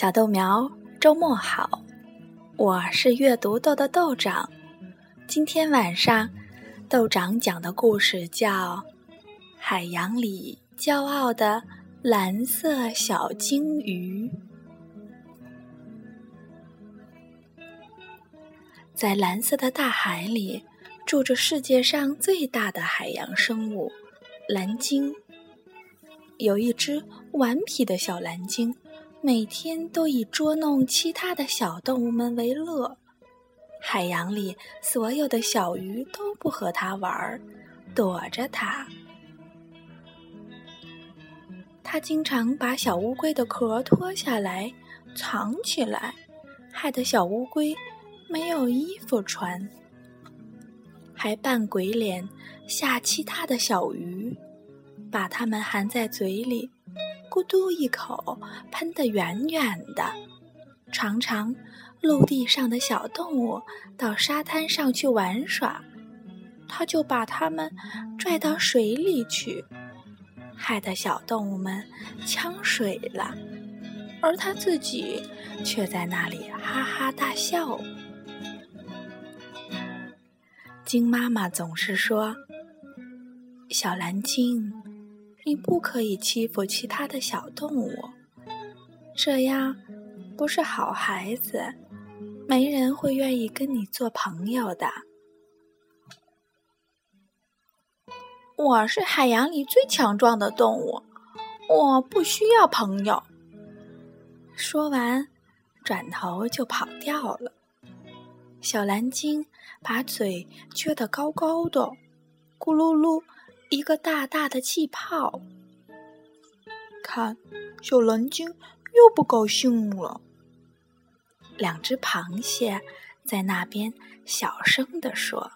小豆苗，周末好！我是阅读豆的豆长。今天晚上，豆长讲的故事叫《海洋里骄傲的蓝色小鲸鱼》。在蓝色的大海里，住着世界上最大的海洋生物——蓝鲸。有一只顽皮的小蓝鲸。每天都以捉弄其他的小动物们为乐，海洋里所有的小鱼都不和它玩儿，躲着它。它经常把小乌龟的壳脱下来藏起来，害得小乌龟没有衣服穿，还扮鬼脸吓其他的小鱼，把它们含在嘴里。咕嘟一口，喷得远远的。常常，陆地上的小动物到沙滩上去玩耍，他就把它们拽到水里去，害得小动物们呛水了，而他自己却在那里哈哈大笑。鲸妈妈总是说：“小蓝鲸。”你不可以欺负其他的小动物，这样不是好孩子，没人会愿意跟你做朋友的。我是海洋里最强壮的动物，我不需要朋友。说完，转头就跑掉了。小蓝鲸把嘴撅得高高的，咕噜噜。一个大大的气泡，看，小蓝鲸又不高兴了。两只螃蟹在那边小声地说：“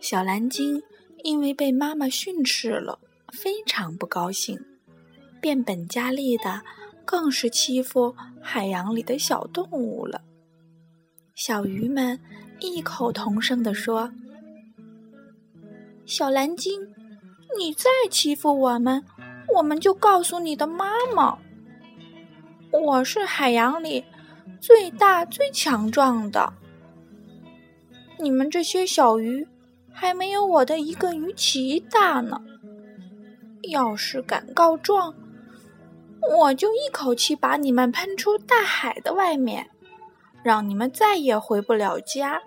小蓝鲸因为被妈妈训斥了，非常不高兴，变本加厉的，更是欺负海洋里的小动物了。”小鱼们异口同声地说。小蓝鲸，你再欺负我们，我们就告诉你的妈妈。我是海洋里最大最强壮的，你们这些小鱼还没有我的一个鱼鳍大呢。要是敢告状，我就一口气把你们喷出大海的外面，让你们再也回不了家。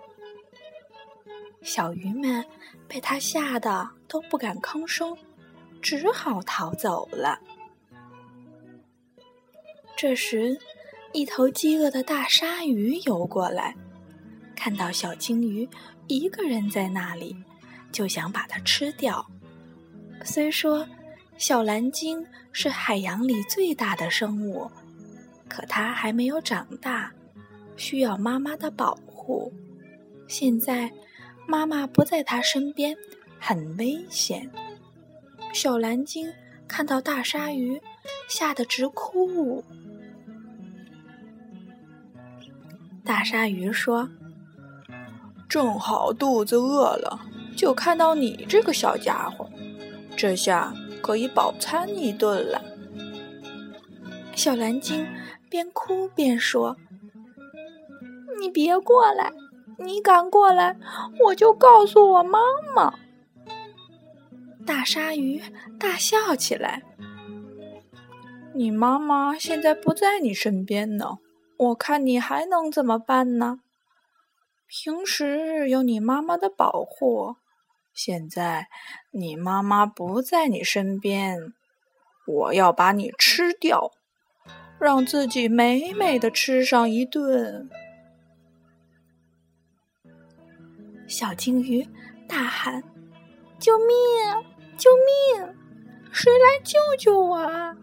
小鱼们。被他吓得都不敢吭声，只好逃走了。这时，一头饥饿的大鲨鱼游过来，看到小鲸鱼一个人在那里，就想把它吃掉。虽说小蓝鲸是海洋里最大的生物，可它还没有长大，需要妈妈的保护。现在。妈妈不在他身边，很危险。小蓝鲸看到大鲨鱼，吓得直哭。大鲨鱼说：“正好肚子饿了，就看到你这个小家伙，这下可以饱餐一顿了。”小蓝鲸边哭边说：“你别过来。”你敢过来，我就告诉我妈妈。大鲨鱼大笑起来。你妈妈现在不在你身边呢，我看你还能怎么办呢？平时有你妈妈的保护，现在你妈妈不在你身边，我要把你吃掉，让自己美美的吃上一顿。小鲸鱼大喊：“救命！救命！谁来救救我啊！”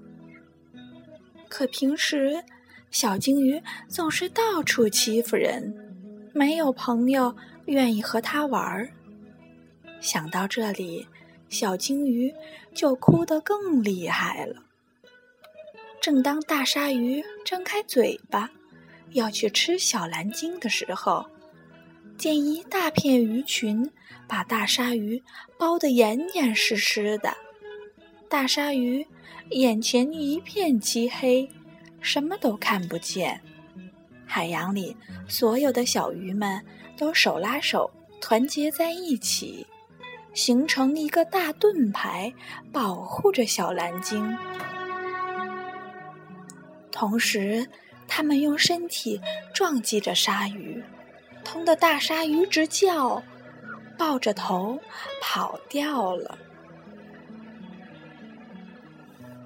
可平时，小鲸鱼总是到处欺负人，没有朋友愿意和它玩儿。想到这里，小鲸鱼就哭得更厉害了。正当大鲨鱼张开嘴巴要去吃小蓝鲸的时候，见一大片鱼群把大鲨鱼包得严严实实的，大鲨鱼眼前一片漆黑，什么都看不见。海洋里所有的小鱼们都手拉手，团结在一起，形成一个大盾牌，保护着小蓝鲸。同时，他们用身体撞击着鲨鱼，通的大鲨鱼直叫，抱着头跑掉了。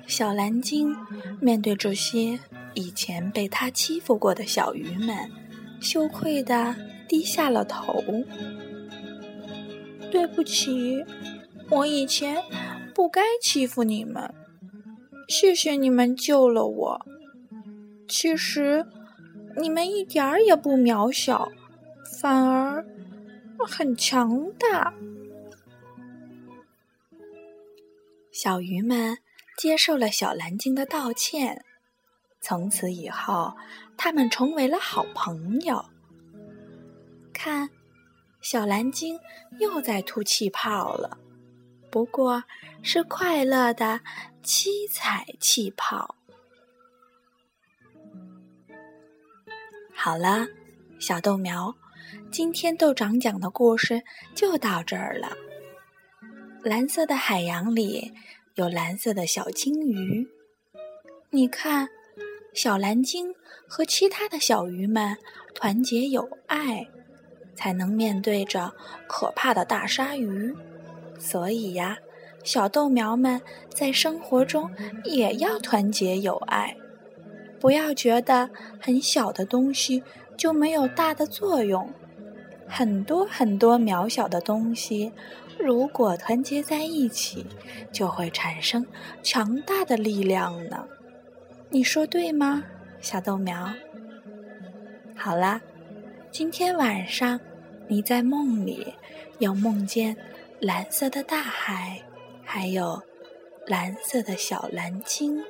小蓝鲸面对这些以前被他欺负过的小鱼们，羞愧的低下了头。对不起，我以前不该欺负你们。谢谢你们救了我。其实你们一点儿也不渺小，反而很强大。小鱼们。接受了小蓝鲸的道歉，从此以后，他们成为了好朋友。看，小蓝鲸又在吐气泡了，不过是快乐的七彩气泡。好了，小豆苗，今天豆长讲的故事就到这儿了。蓝色的海洋里。有蓝色的小金鱼，你看，小蓝鲸和其他的小鱼们团结友爱，才能面对着可怕的大鲨鱼。所以呀，小豆苗们在生活中也要团结友爱，不要觉得很小的东西就没有大的作用，很多很多渺小的东西。如果团结在一起，就会产生强大的力量呢。你说对吗，小豆苗？好啦，今天晚上你在梦里要梦见蓝色的大海，还有蓝色的小蓝鲸。